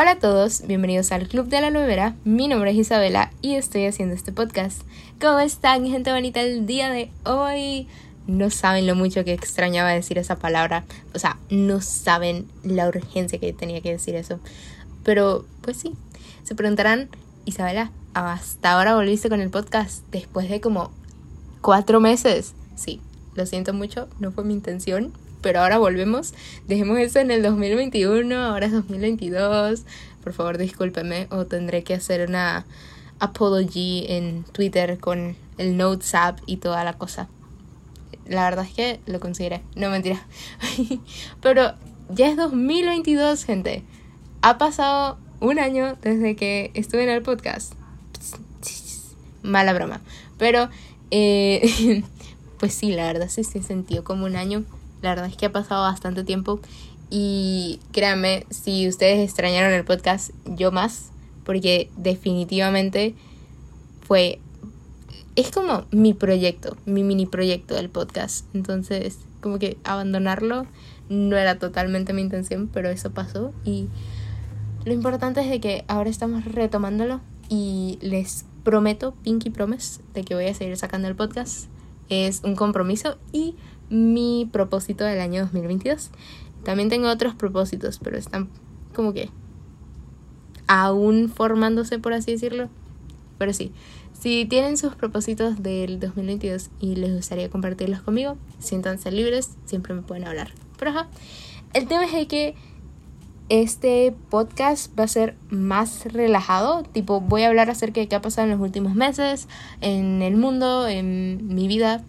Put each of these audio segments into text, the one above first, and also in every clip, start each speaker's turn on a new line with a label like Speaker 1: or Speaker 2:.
Speaker 1: Hola a todos, bienvenidos al Club de la Novera. Mi nombre es Isabela y estoy haciendo este podcast. ¿Cómo están, gente bonita, el día de hoy? No saben lo mucho que extrañaba decir esa palabra. O sea, no saben la urgencia que tenía que decir eso. Pero, pues sí. Se preguntarán, Isabela, ¿hasta ahora volviste con el podcast después de como cuatro meses? Sí, lo siento mucho, no fue mi intención, pero ahora volvemos. Dejemos eso en el 2021, ahora es 2022. Por favor, discúlpeme o tendré que hacer una apology en Twitter con el Notes app y toda la cosa. La verdad es que lo consideré. No mentira. pero ya es 2022, gente. Ha pasado un año desde que estuve en el podcast. Mala broma. Pero, eh, pues sí, la verdad sí se sintió como un año la verdad es que ha pasado bastante tiempo y créanme, si ustedes extrañaron el podcast, yo más, porque definitivamente fue... Es como mi proyecto, mi mini proyecto del podcast. Entonces, como que abandonarlo no era totalmente mi intención, pero eso pasó y lo importante es de que ahora estamos retomándolo y les prometo, Pinky Promise, de que voy a seguir sacando el podcast. Es un compromiso y mi propósito del año 2022. También tengo otros propósitos, pero están como que aún formándose, por así decirlo. Pero sí, si tienen sus propósitos del 2022 y les gustaría compartirlos conmigo, siéntanse libres, siempre me pueden hablar. Pero ajá, el tema es que este podcast va a ser más relajado, tipo voy a hablar acerca de qué ha pasado en los últimos meses, en el mundo, en mi vida,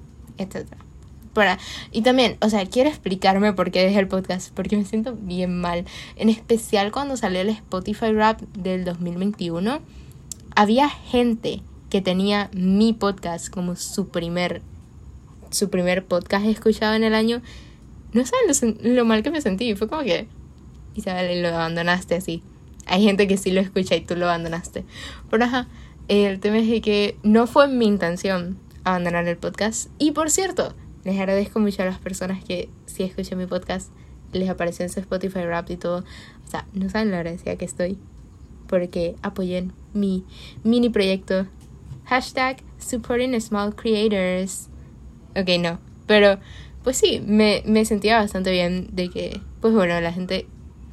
Speaker 1: para... Y también, o sea, quiero explicarme por qué dejé el podcast, porque me siento bien mal. En especial cuando salió el Spotify Rap del 2021, había gente que tenía mi podcast como su primer, su primer podcast escuchado en el año. No saben lo, mal que me sentí. Fue como que, Isabel, lo abandonaste así. Hay gente que sí lo escucha y tú lo abandonaste. Pero ajá, el tema es que no fue mi intención abandonar el podcast. Y por cierto, les agradezco mucho a las personas que si escuchan mi podcast les apareció en su Spotify Rap y todo. O sea, no saben la agradecida que estoy porque apoyen mi mini proyecto. Hashtag supporting small creators. Ok, no. Pero, pues sí, me, me sentía bastante bien de que, pues bueno, la gente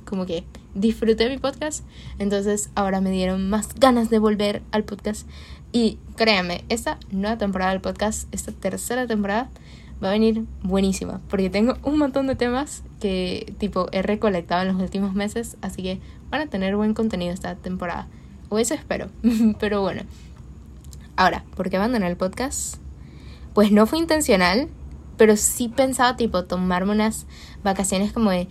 Speaker 1: como que disfruté mi podcast. Entonces ahora me dieron más ganas de volver al podcast. Y créanme, esta nueva temporada del podcast, esta tercera temporada, va a venir buenísima, porque tengo un montón de temas que tipo he recolectado en los últimos meses, así que van a tener buen contenido esta temporada. O eso espero. Pero bueno. Ahora, ¿por qué abandoné el podcast? Pues no fue intencional, pero sí pensaba tipo tomarme unas vacaciones como de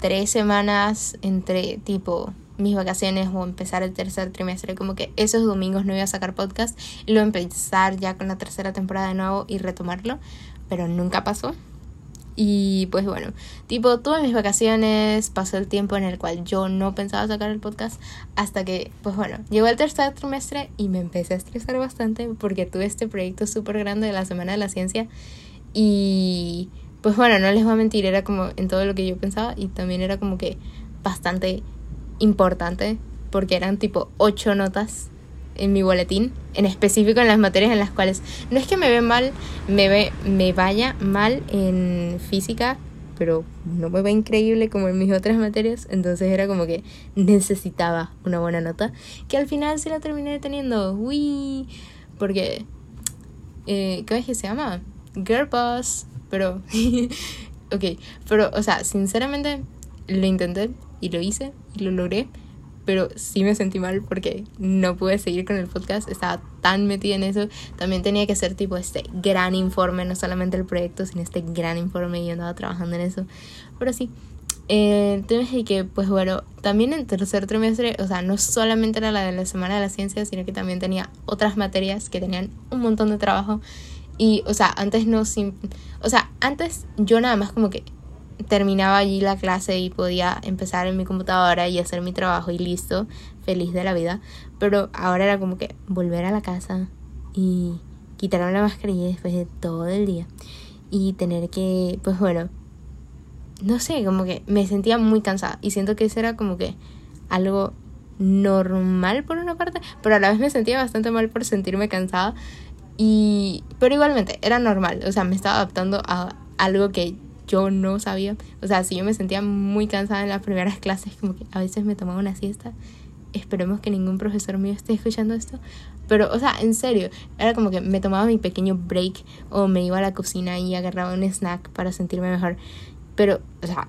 Speaker 1: tres semanas entre tipo mis vacaciones o empezar el tercer trimestre, como que esos domingos no iba a sacar podcast y luego empezar ya con la tercera temporada de nuevo y retomarlo, pero nunca pasó. Y pues bueno, tipo, tuve mis vacaciones, pasó el tiempo en el cual yo no pensaba sacar el podcast hasta que, pues bueno, llegó el tercer trimestre y me empecé a estresar bastante porque tuve este proyecto súper grande de la Semana de la Ciencia y pues bueno, no les voy a mentir, era como en todo lo que yo pensaba y también era como que bastante importante porque eran tipo ocho notas en mi boletín, en específico en las materias en las cuales no es que me ve mal, me ve me vaya mal en física, pero no me ve increíble como en mis otras materias, entonces era como que necesitaba una buena nota, que al final se la terminé teniendo, uy, porque eh, ¿qué es que se llama? Girl pero ok, pero o sea, sinceramente lo intenté y lo hice y lo logré, pero sí me sentí mal porque no pude seguir con el podcast, estaba tan metida en eso, también tenía que hacer tipo este gran informe, no solamente el proyecto, sino este gran informe y yo andaba trabajando en eso, pero sí. Eh, entonces, que pues bueno, también en tercer trimestre, o sea, no solamente era la de la Semana de la Ciencia, sino que también tenía otras materias que tenían un montón de trabajo. Y, o sea, antes no, o sea, antes yo nada más como que terminaba allí la clase y podía empezar en mi computadora y hacer mi trabajo y listo, feliz de la vida. Pero ahora era como que volver a la casa y quitarme la mascarilla después de todo el día y tener que, pues bueno, no sé, como que me sentía muy cansada y siento que ese era como que algo normal por una parte, pero a la vez me sentía bastante mal por sentirme cansada. Pero igualmente, era normal, o sea, me estaba adaptando a algo que yo no sabía. O sea, si yo me sentía muy cansada en las primeras clases, como que a veces me tomaba una siesta. Esperemos que ningún profesor mío esté escuchando esto. Pero, o sea, en serio, era como que me tomaba mi pequeño break o me iba a la cocina y agarraba un snack para sentirme mejor. Pero, o sea,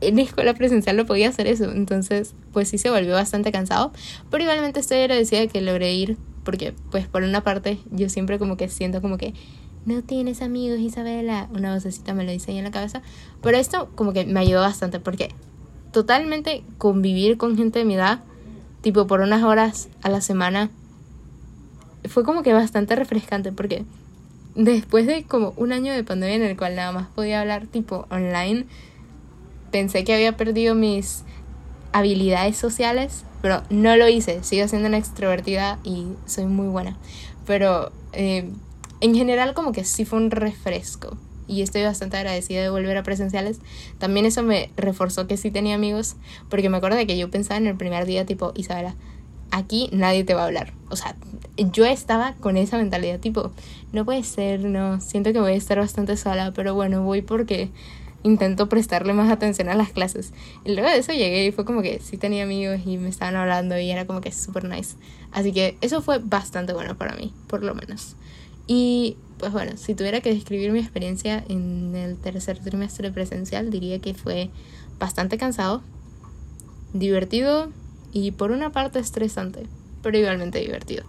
Speaker 1: en la escuela presencial no podía hacer eso. Entonces, pues sí se volvió bastante cansado. Pero igualmente estoy agradecida de que logré ir porque pues por una parte yo siempre como que siento como que no tienes amigos Isabela, una vocecita me lo dice ahí en la cabeza, pero esto como que me ayudó bastante porque totalmente convivir con gente de mi edad, tipo por unas horas a la semana, fue como que bastante refrescante porque después de como un año de pandemia en el cual nada más podía hablar tipo online, pensé que había perdido mis habilidades sociales, pero no lo hice. Sigo siendo una extrovertida y soy muy buena. Pero eh, en general como que sí fue un refresco. Y estoy bastante agradecida de volver a presenciales. También eso me reforzó que sí tenía amigos. Porque me acuerdo de que yo pensaba en el primer día tipo, Isabela, aquí nadie te va a hablar. O sea, yo estaba con esa mentalidad tipo, no puede ser, no, siento que voy a estar bastante sola, pero bueno, voy porque intento prestarle más atención a las clases. Y luego de eso llegué y fue como que sí tenía amigos y me estaban hablando y era como que súper nice. Así que eso fue bastante bueno para mí, por lo menos. Y pues bueno, si tuviera que describir mi experiencia en el tercer trimestre presencial, diría que fue bastante cansado, divertido y por una parte estresante, pero igualmente divertido.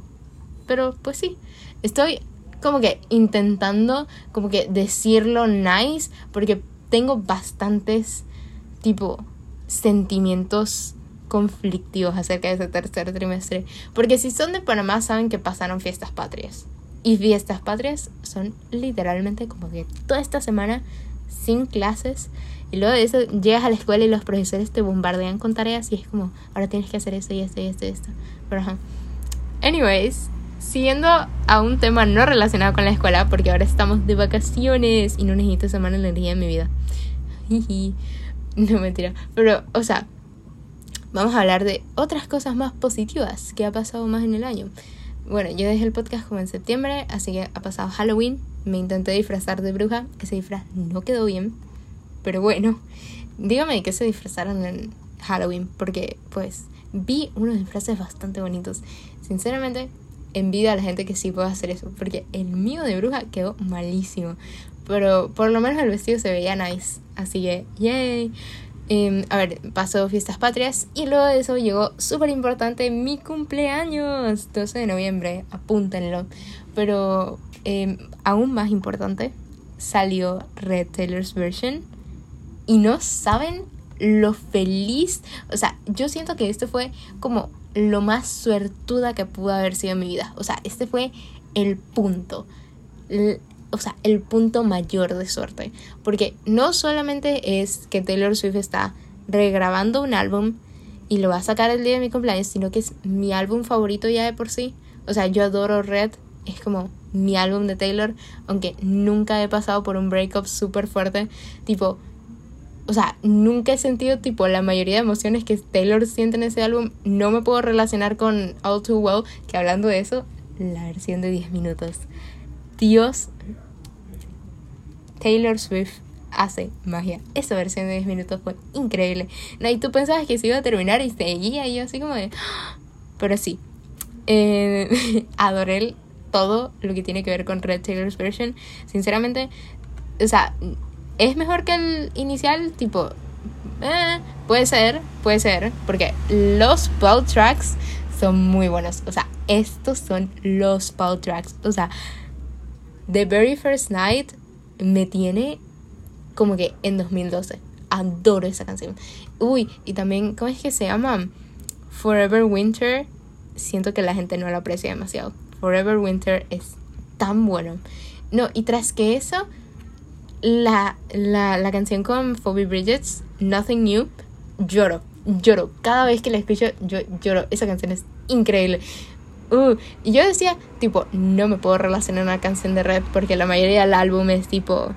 Speaker 1: Pero pues sí, estoy como que intentando como que decirlo nice porque tengo bastantes, tipo, sentimientos conflictivos acerca de ese tercer trimestre. Porque si son de Panamá, saben que pasaron fiestas patrias. Y fiestas patrias son literalmente como que toda esta semana sin clases. Y luego de eso llegas a la escuela y los profesores te bombardean con tareas y es como, ahora tienes que hacer esto y esto y esto y esto. Pero. Anyways, siguiendo a un tema no relacionado con la escuela, porque ahora estamos de vacaciones y no necesito esa mala energía en mi vida. no mentira. Pero, o sea, vamos a hablar de otras cosas más positivas que ha pasado más en el año. Bueno, yo dejé el podcast como en septiembre, así que ha pasado Halloween. Me intenté disfrazar de bruja. Ese disfraz no quedó bien. Pero bueno, dígame qué se disfrazaron en Halloween, porque pues vi unos disfraces bastante bonitos. Sinceramente, envidia a la gente que sí puede hacer eso, porque el mío de bruja quedó malísimo. Pero por lo menos el vestido se veía nice. Así que, yay. Em, a ver, pasó fiestas patrias y luego de eso llegó súper importante mi cumpleaños, 12 de noviembre, apúntenlo. Pero em, aún más importante, salió Red Taylor's Version y no saben lo feliz, o sea, yo siento que esto fue como lo más suertuda que pudo haber sido en mi vida. O sea, este fue el punto. o sea, el punto mayor de suerte. Porque no solamente es que Taylor Swift está regrabando un álbum y lo va a sacar el día de mi cumpleaños, sino que es mi álbum favorito ya de por sí. O sea, yo adoro Red. Es como mi álbum de Taylor, aunque nunca he pasado por un breakup súper fuerte. Tipo, o sea, nunca he sentido tipo la mayoría de emociones que Taylor siente en ese álbum. No me puedo relacionar con All Too Well, que hablando de eso, la versión de 10 minutos. Dios, Taylor Swift hace magia. Esa versión de 10 minutos fue increíble. No, y tú pensabas que se iba a terminar y seguía y yo así como de... Pero sí, eh, adoré todo lo que tiene que ver con Red Taylor's Version. Sinceramente, o sea, ¿Es mejor que el inicial? Tipo, eh, puede ser, puede ser, porque los Paul tracks son muy buenos. O sea, estos son los Paul tracks. O sea, The Very First Night me tiene como que en 2012. Adoro esa canción. Uy, y también, ¿cómo es que se llama? Forever Winter. Siento que la gente no lo aprecia demasiado. Forever Winter es tan bueno. No, y tras que eso, la, la, la canción con Phoebe Bridges, Nothing New, lloro, lloro. Cada vez que la escucho, yo lloro. Esa canción es increíble. Uh, y yo decía, tipo, no me puedo relacionar una canción de Red porque la mayoría del álbum es tipo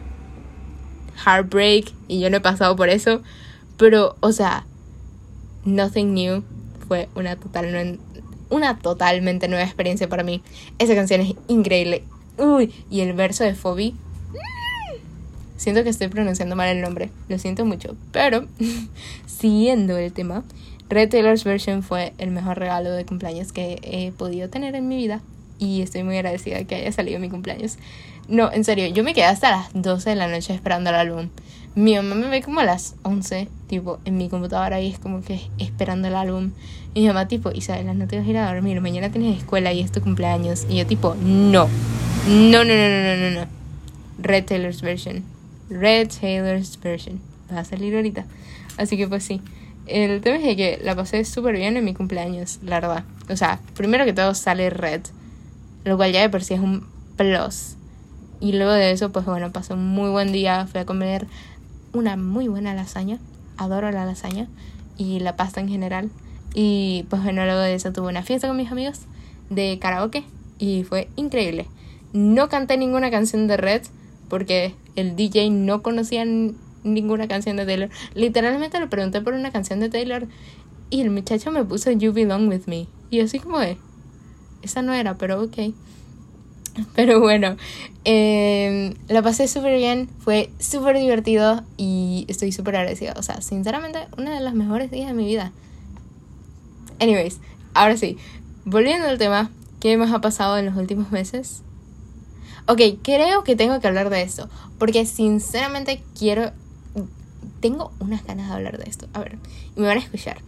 Speaker 1: Heartbreak y yo no he pasado por eso. Pero, o sea, Nothing New fue una total una totalmente nueva experiencia para mí. Esa canción es increíble. Uy, y el verso de Phoebe. Siento que estoy pronunciando mal el nombre, lo siento mucho. Pero, siguiendo el tema, Red Taylor's Version fue el mejor regalo de cumpleaños que he podido tener en mi vida. Y estoy muy agradecida de que haya salido mi cumpleaños. No, en serio, yo me quedé hasta las 12 de la noche esperando el álbum. Mi mamá me ve como a las 11, tipo, en mi computadora y es como que esperando el álbum. Y mi mamá, tipo, Isabela, no te vas a ir a dormir, mañana tienes escuela y es tu cumpleaños. Y yo, tipo, no. No, no, no, no, no, no. Red Taylor's Version. Red Taylor's Version. Va a salir ahorita. Así que, pues sí. El tema es que la pasé súper bien en mi cumpleaños, la verdad. O sea, primero que todo sale Red. Lo cual ya de por sí es un plus. Y luego de eso, pues bueno, pasé un muy buen día. Fui a comer una muy buena lasaña. Adoro la lasaña y la pasta en general. Y pues bueno, luego de eso tuve una fiesta con mis amigos de karaoke y fue increíble. No canté ninguna canción de Red porque el DJ no conocía ninguna canción de Taylor. Literalmente le pregunté por una canción de Taylor y el muchacho me puso You Belong With Me. Y así como de, esa no era, pero ok. Pero bueno, eh, la pasé súper bien, fue súper divertido y estoy súper agradecida. O sea, sinceramente, una de las mejores días de mi vida. Anyways, ahora sí, volviendo al tema, ¿qué más ha pasado en los últimos meses? Ok, creo que tengo que hablar de esto, porque sinceramente quiero... Tengo unas ganas de hablar de esto. A ver, y me van a escuchar.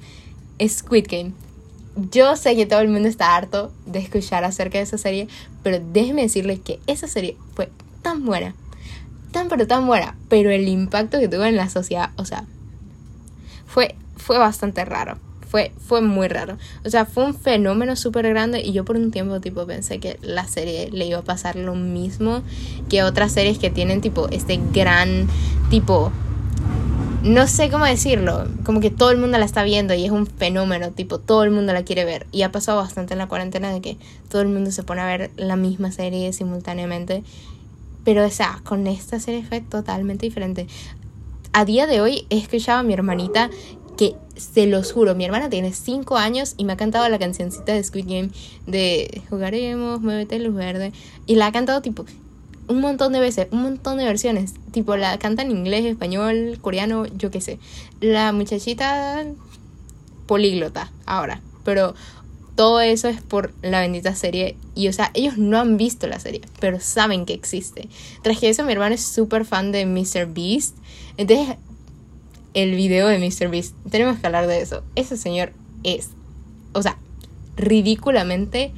Speaker 1: Squid Game yo sé que todo el mundo está harto de escuchar acerca de esa serie, pero déjeme decirles que esa serie fue tan buena, tan pero tan buena, pero el impacto que tuvo en la sociedad, o sea, fue, fue bastante raro. Fue, fue muy raro. O sea, fue un fenómeno súper grande y yo por un tiempo tipo pensé que la serie le iba a pasar lo mismo que otras series que tienen tipo este gran tipo no sé cómo decirlo, como que todo el mundo la está viendo y es un fenómeno, tipo, todo el mundo la quiere ver. Y ha pasado bastante en la cuarentena de que todo el mundo se pone a ver la misma serie simultáneamente. Pero, o sea, con esta serie fue totalmente diferente. A día de hoy he escuchado a mi hermanita que, se los juro, mi hermana tiene 5 años y me ha cantado la cancioncita de Squid Game de Jugaremos, Muévete luz verde. Y la ha cantado tipo un montón de veces, un montón de versiones. Tipo, la canta en inglés, español, coreano, yo qué sé. La muchachita políglota ahora. Pero todo eso es por la bendita serie. Y o sea, ellos no han visto la serie, pero saben que existe. Tras que eso, mi hermano es súper fan de Mr. Beast. Entonces, el video de Mr. Beast, tenemos que hablar de eso. Ese señor es, o sea, ridículamente,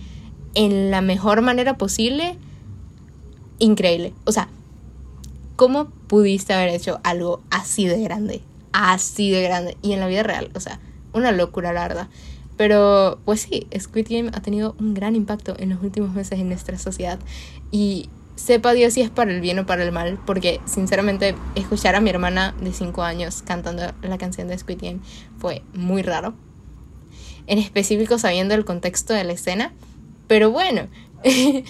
Speaker 1: en la mejor manera posible, increíble. O sea, ¿cómo pudiste haber hecho algo así de grande? Así de grande. Y en la vida real, o sea, una locura, la verdad. Pero, pues sí, Squid Game ha tenido un gran impacto en los últimos meses en nuestra sociedad. Y sepa Dios si es para el bien o para el mal, porque sinceramente escuchar a mi hermana de 5 años cantando la canción de Squid Game fue muy raro. En específico sabiendo el contexto de la escena. Pero bueno,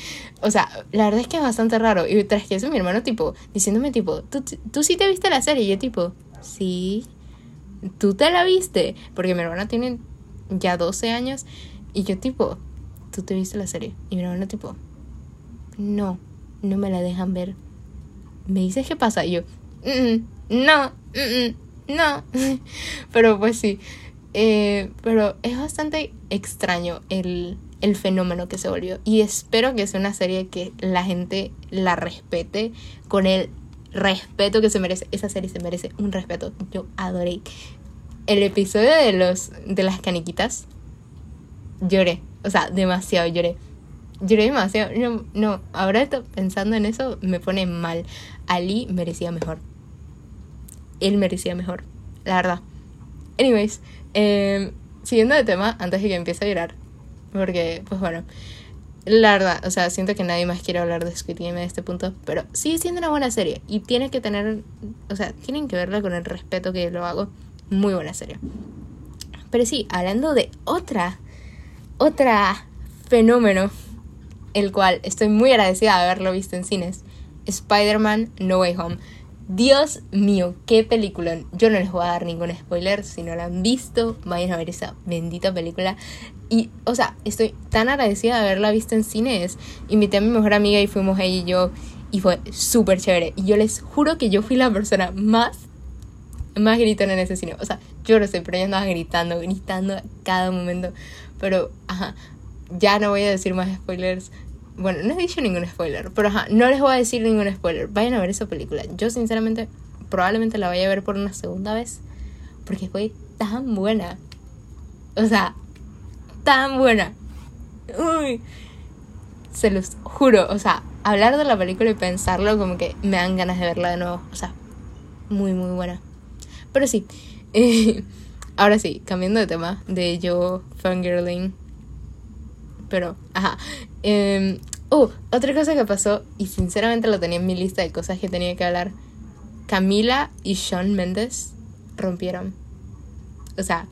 Speaker 1: o sea, la verdad es que es bastante raro. Y tras que eso, mi hermano, tipo, diciéndome, tipo, ¿tú, tú sí te viste la serie. Y yo, tipo, sí. ¿Tú te la viste? Porque mi hermana tiene ya 12 años. Y yo, tipo, ¿tú te viste la serie? Y mi hermano, tipo, no, no me la dejan ver. ¿Me dices qué pasa? Y yo, no, no. pero pues sí. Eh, pero es bastante extraño el el fenómeno que se volvió. Y espero que sea una serie que la gente la respete con el respeto que se merece. Esa serie se merece un respeto. Yo adoré. El episodio de los de las caniquitas lloré, o sea, demasiado lloré. Lloré demasiado. No, no, ahora estoy pensando en eso me pone mal. Ali merecía mejor. Él merecía mejor, la verdad. Anyways, eh, siguiendo de tema, antes de que empiece a llorar, porque, pues bueno, la verdad, o sea, siento que nadie más quiere hablar de Squid Game en este punto, pero sigue siendo una buena serie y tiene que tener, o sea, tienen que verla con el respeto que lo hago. Muy buena serie. Pero sí, hablando de otra, otra fenómeno, el cual estoy muy agradecida de haberlo visto en cines, Spider-Man No Way Home. Dios mío, qué película. Yo no les voy a dar ningún spoiler. Si no la han visto, vayan a ver esa bendita película. Y, o sea, estoy tan agradecida de haberla visto en cines. Invité a mi mejor amiga y fuimos ella y yo. Y fue súper chévere. Y yo les juro que yo fui la persona más, más gritona en ese cine. O sea, yo lo sé, pero yo andaba gritando, gritando a cada momento. Pero, ajá, ya no voy a decir más spoilers. Bueno, no he dicho ningún spoiler, pero ajá, no les voy a decir ningún spoiler. Vayan a ver esa película. Yo sinceramente probablemente la vaya a ver por una segunda vez porque fue tan buena. O sea, tan buena. Uy. Se los juro, o sea, hablar de la película y pensarlo como que me dan ganas de verla de nuevo. O sea, muy, muy buena. Pero sí, ahora sí, cambiando de tema, de yo fangirling pero, ajá. Eh, otra cosa que pasó, y sinceramente lo tenía en mi lista de cosas que tenía que hablar. Camila y Sean Mendes rompieron. O sea,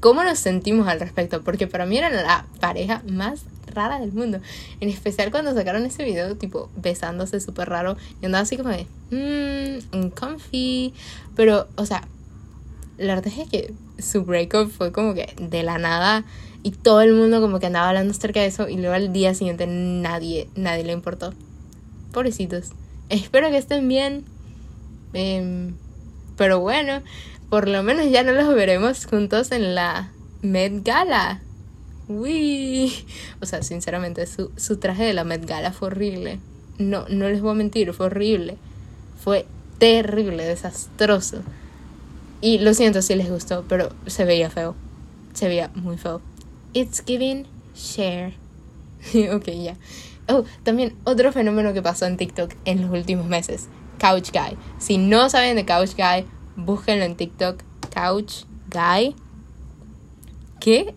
Speaker 1: ¿cómo nos sentimos al respecto? Porque para mí eran la pareja más rara del mundo. En especial cuando sacaron ese video, tipo, besándose súper raro. Y andaba así como de, mmm, uncomfy. Pero, o sea, la verdad es que su breakup fue como que de la nada y todo el mundo como que andaba hablando acerca de eso y luego al día siguiente nadie, nadie le importó. Pobrecitos. Espero que estén bien. Em, pero bueno, por lo menos ya no los veremos juntos en la Met Gala. Uy. O sea, sinceramente, su, su traje de la Met Gala fue horrible. No, no les voy a mentir, fue horrible. Fue terrible, desastroso. Y lo siento si les gustó, pero se veía feo. Se veía muy feo. It's giving share. ok, ya. Oh, también otro fenómeno que pasó en TikTok en los últimos meses. Couch Guy. Si no saben de Couch Guy, búsquenlo en TikTok. Couch Guy. ¿Qué?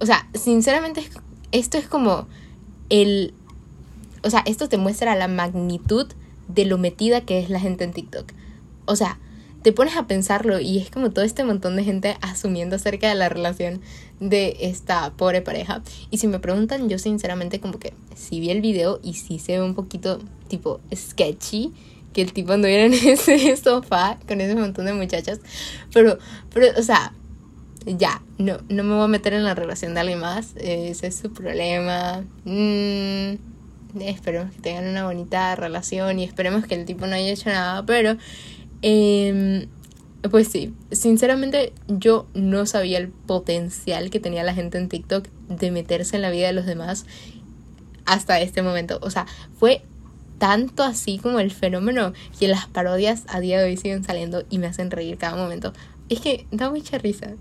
Speaker 1: O sea, sinceramente esto es como el... O sea, esto te muestra la magnitud de lo metida que es la gente en TikTok. O sea, te pones a pensarlo y es como todo este montón de gente asumiendo acerca de la relación de esta pobre pareja. Y si me preguntan, yo sinceramente como que si vi el video y si se ve un poquito tipo sketchy que el tipo anduviera en ese sofá con ese montón de muchachas. Pero, pero, o sea, ya, no, no me voy a meter en la relación de alguien más. Ese es su problema. Mm, esperemos que tengan una bonita relación y esperemos que el tipo no haya hecho nada, pero eh, pues sí, sinceramente yo no sabía el potencial que tenía la gente en TikTok de meterse en la vida de los demás hasta este momento. O sea, fue tanto así como el fenómeno que las parodias a día de hoy siguen saliendo y me hacen reír cada momento. Es que da mucha risa.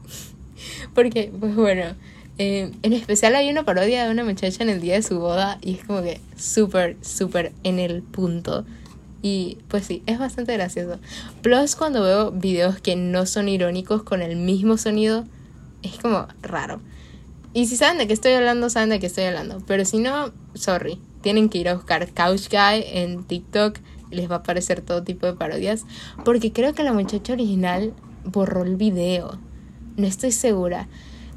Speaker 1: Porque, pues bueno, eh, en especial hay una parodia de una muchacha en el día de su boda y es como que súper, súper en el punto. Y pues sí, es bastante gracioso. Plus cuando veo videos que no son irónicos con el mismo sonido, es como raro. Y si saben de qué estoy hablando, saben de qué estoy hablando. Pero si no, sorry. Tienen que ir a buscar Couch Guy en TikTok. Les va a aparecer todo tipo de parodias. Porque creo que la muchacha original borró el video. No estoy segura.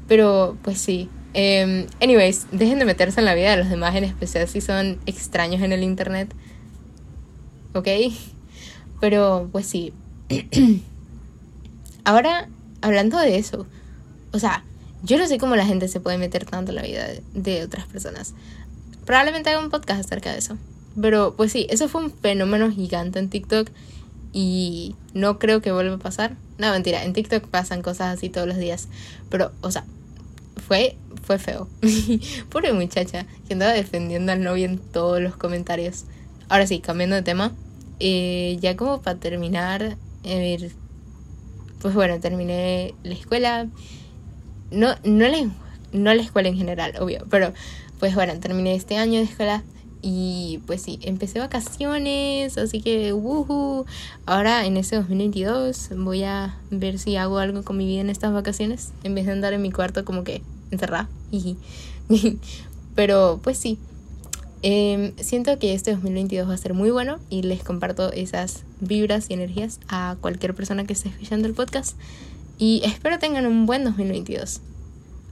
Speaker 1: Pero pues sí. Em, anyways, dejen de meterse en la vida de los demás, en especial si son extraños en el internet. ¿Ok? Pero pues sí. Ahora, hablando de eso, o sea, yo no sé cómo la gente se puede meter tanto en la vida de, otras personas. Probablemente haga un podcast acerca de eso. Pero pues sí, eso fue un fenómeno gigante en TikTok y no creo que vuelva a pasar. No, mentira, en TikTok pasan cosas así todos los días. Pero, o sea, fue, fue feo. Pobre muchacha que andaba defendiendo al novio en todos los comentarios. Ahora sí, cambiando de tema. Eh, ya como para terminar, pues bueno, terminé la escuela. No, no, la, no la escuela en general, obvio, pero pues bueno, terminé este año de escuela y pues sí, empecé vacaciones, así que woohoo. Ahora en ese 2022 voy a ver si hago algo con mi vida en estas vacaciones en vez de andar en mi cuarto como que encerrada. Pero pues sí, Em, siento que este 2022 va a ser muy bueno y les comparto esas vibras y energías a cualquier persona que esté escuchando el podcast. Y espero tengan un buen 2022.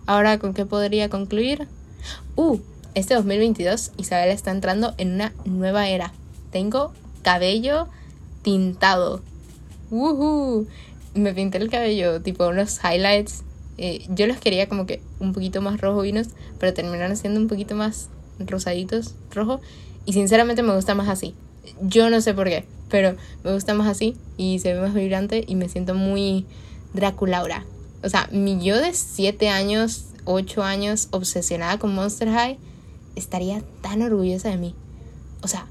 Speaker 1: Ahora, ¿con qué podría concluir? Uh, este 2022 Isabela está entrando en una nueva era. Tengo cabello tintado. ¡Woohoo! Me pinté el cabello, tipo unos highlights. Eh, yo los quería como que un poquito más rojo vinos, pero terminaron siendo un poquito más rosaditos, rojo. Y sinceramente me gusta más así. Yo no sé por qué, pero me gusta más así y se ve más vibrante y me siento muy Draculaura. O sea, mi yo de 7 años, 8 años obsesionada con Monster High estaría tan orgullosa de mí. O sea,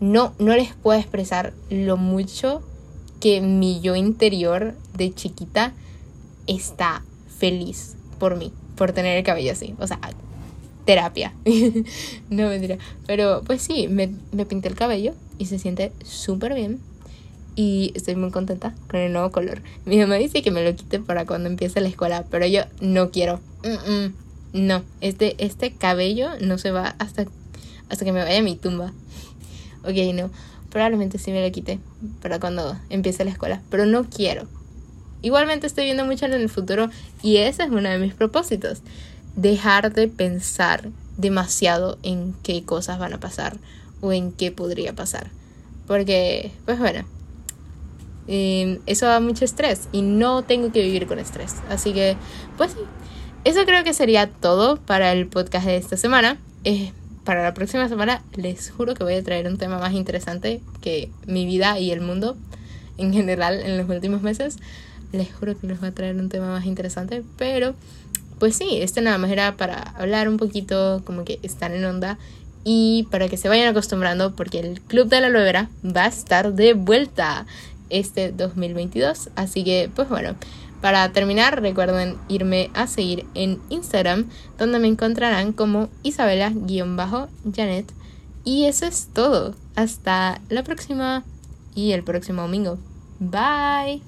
Speaker 1: no, no les puedo expresar lo mucho que mi yo interior de chiquita está feliz por mí, por tener el cabello así. O sea, terapia. no mentira. Pero pues sí, me, me pinté el cabello y se siente súper bien. Y estoy muy contenta con el nuevo color. Mi mamá dice que me lo quite para cuando empiece la escuela, pero yo no quiero. no, este, este cabello no se va hasta, hasta que me vaya a mi tumba. Ok, no. Probablemente sí me lo quite para cuando empiece la escuela, pero no quiero. Igualmente estoy viendo mucho en el futuro y ese es uno de mis propósitos dejar de pensar demasiado en qué cosas van a pasar o en qué podría pasar. Porque, pues bueno, em, eso da mucho estrés y no tengo que vivir con estrés. Así que, pues sí, eso creo que sería todo para el podcast de esta semana. Eh, para la próxima semana les juro que voy a traer un tema más interesante que mi vida y el mundo en general en los últimos meses. Les juro que les voy a traer un tema más interesante, pero pues sí, este nada más era para hablar un poquito, como que están en onda y para que se vayan acostumbrando porque el Club de la Loera va a estar de vuelta este 2022. Así que, pues bueno, para terminar, recuerden irme a seguir en Instagram, donde me encontrarán como Isabela-Janet. Y eso es todo. Hasta la próxima y el próximo domingo. Bye.